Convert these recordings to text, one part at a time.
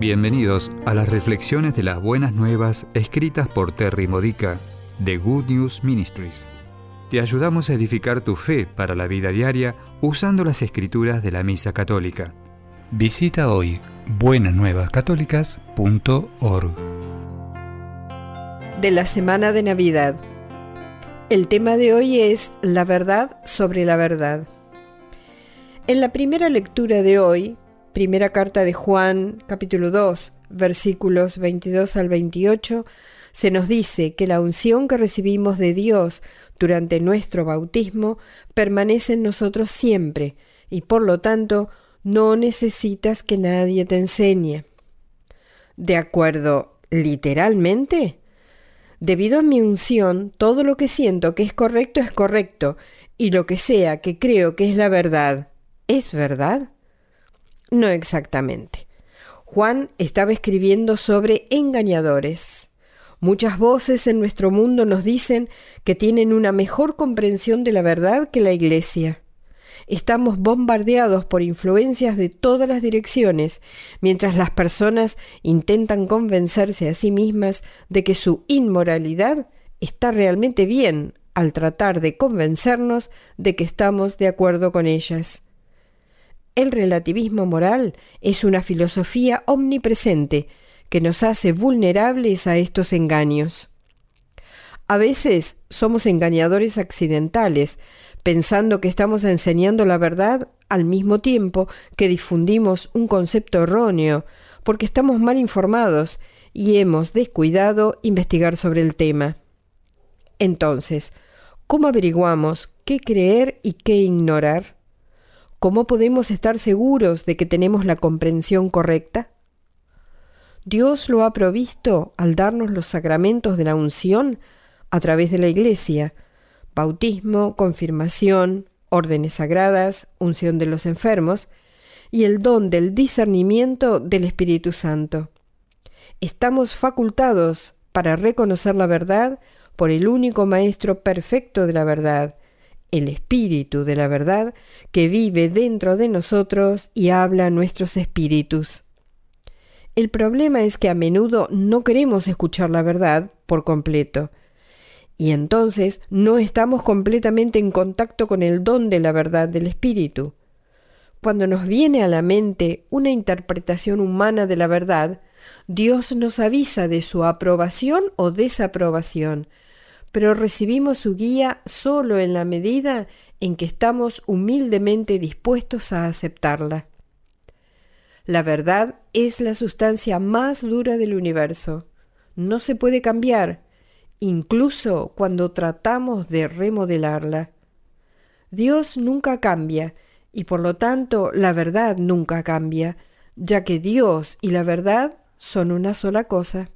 Bienvenidos a las reflexiones de las buenas nuevas escritas por Terry Modica de Good News Ministries. Te ayudamos a edificar tu fe para la vida diaria usando las escrituras de la Misa Católica. Visita hoy buenasnuevascatólicas.org. De la semana de Navidad. El tema de hoy es la verdad sobre la verdad. En la primera lectura de hoy, Primera carta de Juan, capítulo 2, versículos 22 al 28, se nos dice que la unción que recibimos de Dios durante nuestro bautismo permanece en nosotros siempre y por lo tanto no necesitas que nadie te enseñe. ¿De acuerdo literalmente? Debido a mi unción, todo lo que siento que es correcto es correcto, y lo que sea que creo que es la verdad, ¿es verdad? No exactamente. Juan estaba escribiendo sobre engañadores. Muchas voces en nuestro mundo nos dicen que tienen una mejor comprensión de la verdad que la Iglesia. Estamos bombardeados por influencias de todas las direcciones, mientras las personas intentan convencerse a sí mismas de que su inmoralidad está realmente bien al tratar de convencernos de que estamos de acuerdo con ellas. El relativismo moral es una filosofía omnipresente que nos hace vulnerables a estos engaños. A veces somos engañadores accidentales, pensando que estamos enseñando la verdad al mismo tiempo que difundimos un concepto erróneo, porque estamos mal informados y hemos descuidado investigar sobre el tema. Entonces, ¿cómo averiguamos qué creer y qué ignorar? ¿Cómo podemos estar seguros de que tenemos la comprensión correcta? Dios lo ha provisto al darnos los sacramentos de la unción a través de la Iglesia, bautismo, confirmación, órdenes sagradas, unción de los enfermos y el don del discernimiento del Espíritu Santo. Estamos facultados para reconocer la verdad por el único Maestro perfecto de la verdad, el Espíritu de la verdad que vive dentro de nosotros y habla a nuestros espíritus. El problema es que a menudo no queremos escuchar la verdad por completo, y entonces no estamos completamente en contacto con el don de la verdad del Espíritu. Cuando nos viene a la mente una interpretación humana de la verdad, Dios nos avisa de su aprobación o desaprobación, pero recibimos su guía solo en la medida en que estamos humildemente dispuestos a aceptarla. La verdad es la sustancia más dura del universo. No se puede cambiar, incluso cuando tratamos de remodelarla. Dios nunca cambia, y por lo tanto la verdad nunca cambia, ya que Dios y la verdad son una sola cosa.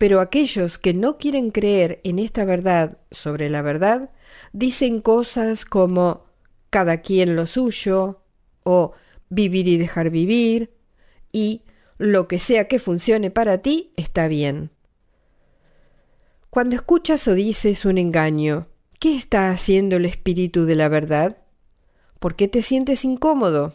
Pero aquellos que no quieren creer en esta verdad sobre la verdad, dicen cosas como cada quien lo suyo, o vivir y dejar vivir, y lo que sea que funcione para ti está bien. Cuando escuchas o dices un engaño, ¿qué está haciendo el espíritu de la verdad? ¿Por qué te sientes incómodo?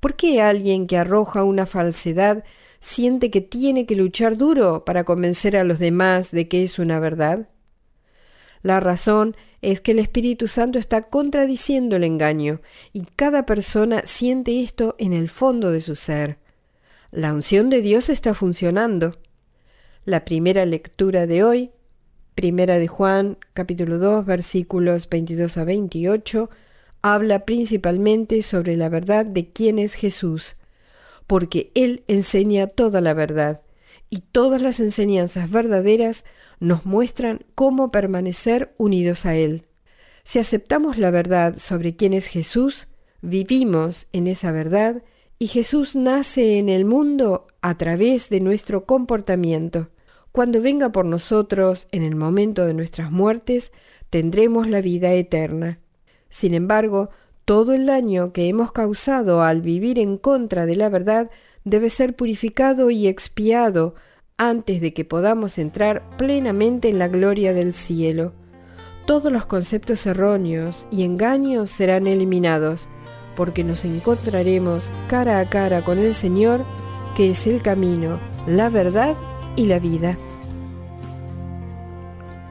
¿Por qué alguien que arroja una falsedad siente que tiene que luchar duro para convencer a los demás de que es una verdad? La razón es que el Espíritu Santo está contradiciendo el engaño y cada persona siente esto en el fondo de su ser. La unción de Dios está funcionando. La primera lectura de hoy, primera de Juan, capítulo 2, versículos 22 a 28, habla principalmente sobre la verdad de quién es Jesús porque Él enseña toda la verdad y todas las enseñanzas verdaderas nos muestran cómo permanecer unidos a Él. Si aceptamos la verdad sobre quién es Jesús, vivimos en esa verdad y Jesús nace en el mundo a través de nuestro comportamiento. Cuando venga por nosotros en el momento de nuestras muertes, tendremos la vida eterna. Sin embargo, todo el daño que hemos causado al vivir en contra de la verdad debe ser purificado y expiado antes de que podamos entrar plenamente en la gloria del cielo. Todos los conceptos erróneos y engaños serán eliminados, porque nos encontraremos cara a cara con el Señor que es el camino, la verdad y la vida.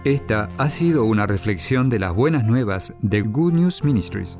Esta ha sido una reflexión de las buenas nuevas de Good News Ministries.